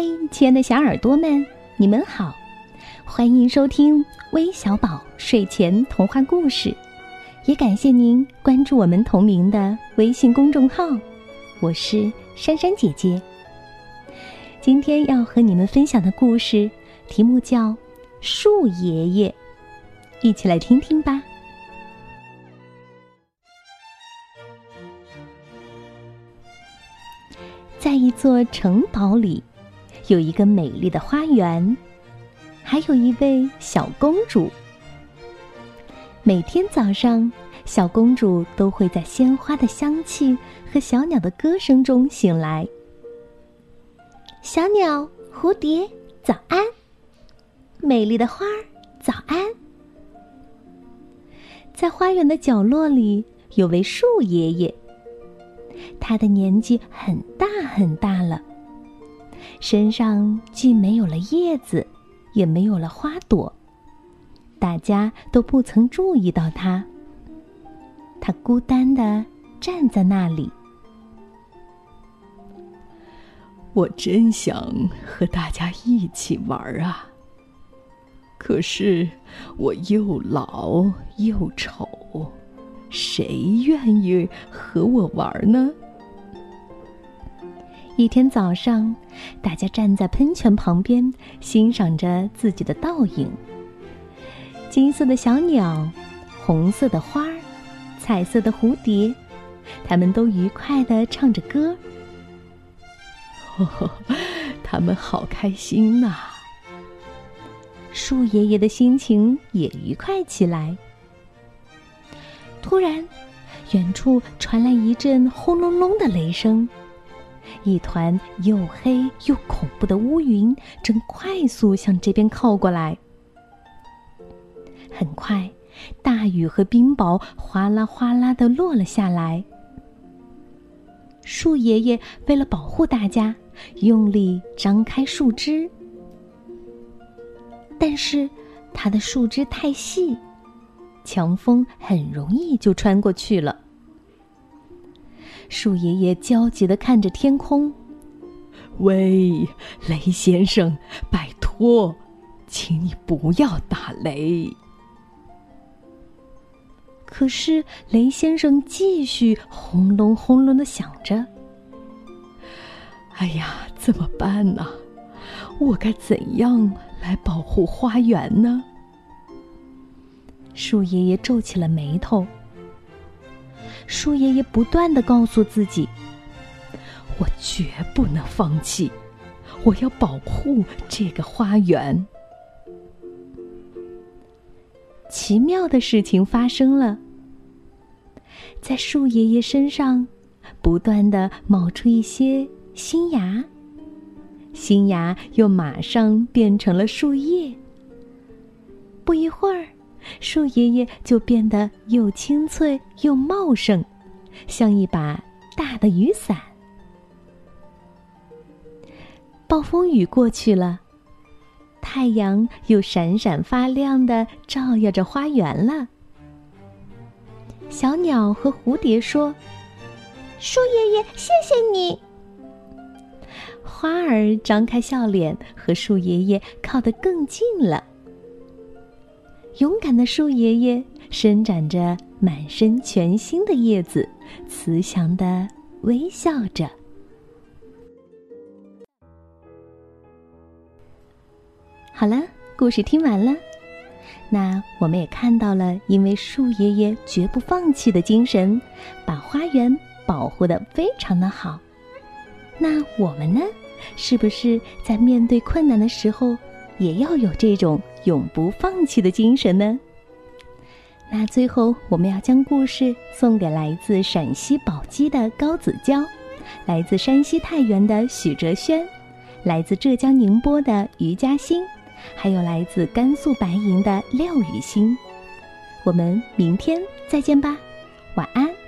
嗨，亲爱的小耳朵们，你们好，欢迎收听微小宝睡前童话故事，也感谢您关注我们同名的微信公众号，我是珊珊姐姐。今天要和你们分享的故事题目叫《树爷爷》，一起来听听吧。在一座城堡里，有一个美丽的花园，还有一位小公主。每天早上，小公主都会在鲜花的香气和小鸟的歌声中醒来。小鸟、蝴蝶，早安！美丽的花儿，早安！在花园的角落里，有位树爷爷。他的年纪很大很大了，身上既没有了叶子，也没有了花朵，大家都不曾注意到他。他孤单的站在那里。我真想和大家一起玩啊，可是我又老又丑。谁愿意和我玩呢？一天早上，大家站在喷泉旁边，欣赏着自己的倒影。金色的小鸟，红色的花儿，彩色的蝴蝶，他们都愉快的唱着歌。哦，他们好开心呐！树爷爷的心情也愉快起来。突然，远处传来一阵轰隆隆的雷声，一团又黑又恐怖的乌云正快速向这边靠过来。很快，大雨和冰雹哗啦哗啦的落了下来。树爷爷为了保护大家，用力张开树枝，但是他的树枝太细。强风很容易就穿过去了。树爷爷焦急的看着天空，喂，雷先生，拜托，请你不要打雷。可是雷先生继续轰隆轰隆的响着。哎呀，怎么办呢？我该怎样来保护花园呢？树爷爷皱起了眉头。树爷爷不断的告诉自己：“我绝不能放弃，我要保护这个花园。”奇妙的事情发生了，在树爷爷身上不断的冒出一些新芽，新芽又马上变成了树叶。不一会儿。树爷爷就变得又清脆又茂盛，像一把大的雨伞。暴风雨过去了，太阳又闪闪发亮的照耀着花园了。小鸟和蝴蝶说：“树爷爷，谢谢你。”花儿张开笑脸，和树爷爷靠得更近了。勇敢的树爷爷伸展着满身全新的叶子，慈祥的微笑着。好了，故事听完了，那我们也看到了，因为树爷爷绝不放弃的精神，把花园保护的非常的好。那我们呢，是不是在面对困难的时候，也要有这种？永不放弃的精神呢？那最后，我们要将故事送给来自陕西宝鸡的高子娇，来自山西太原的许哲轩，来自浙江宁波的于嘉欣，还有来自甘肃白银的廖雨欣。我们明天再见吧，晚安。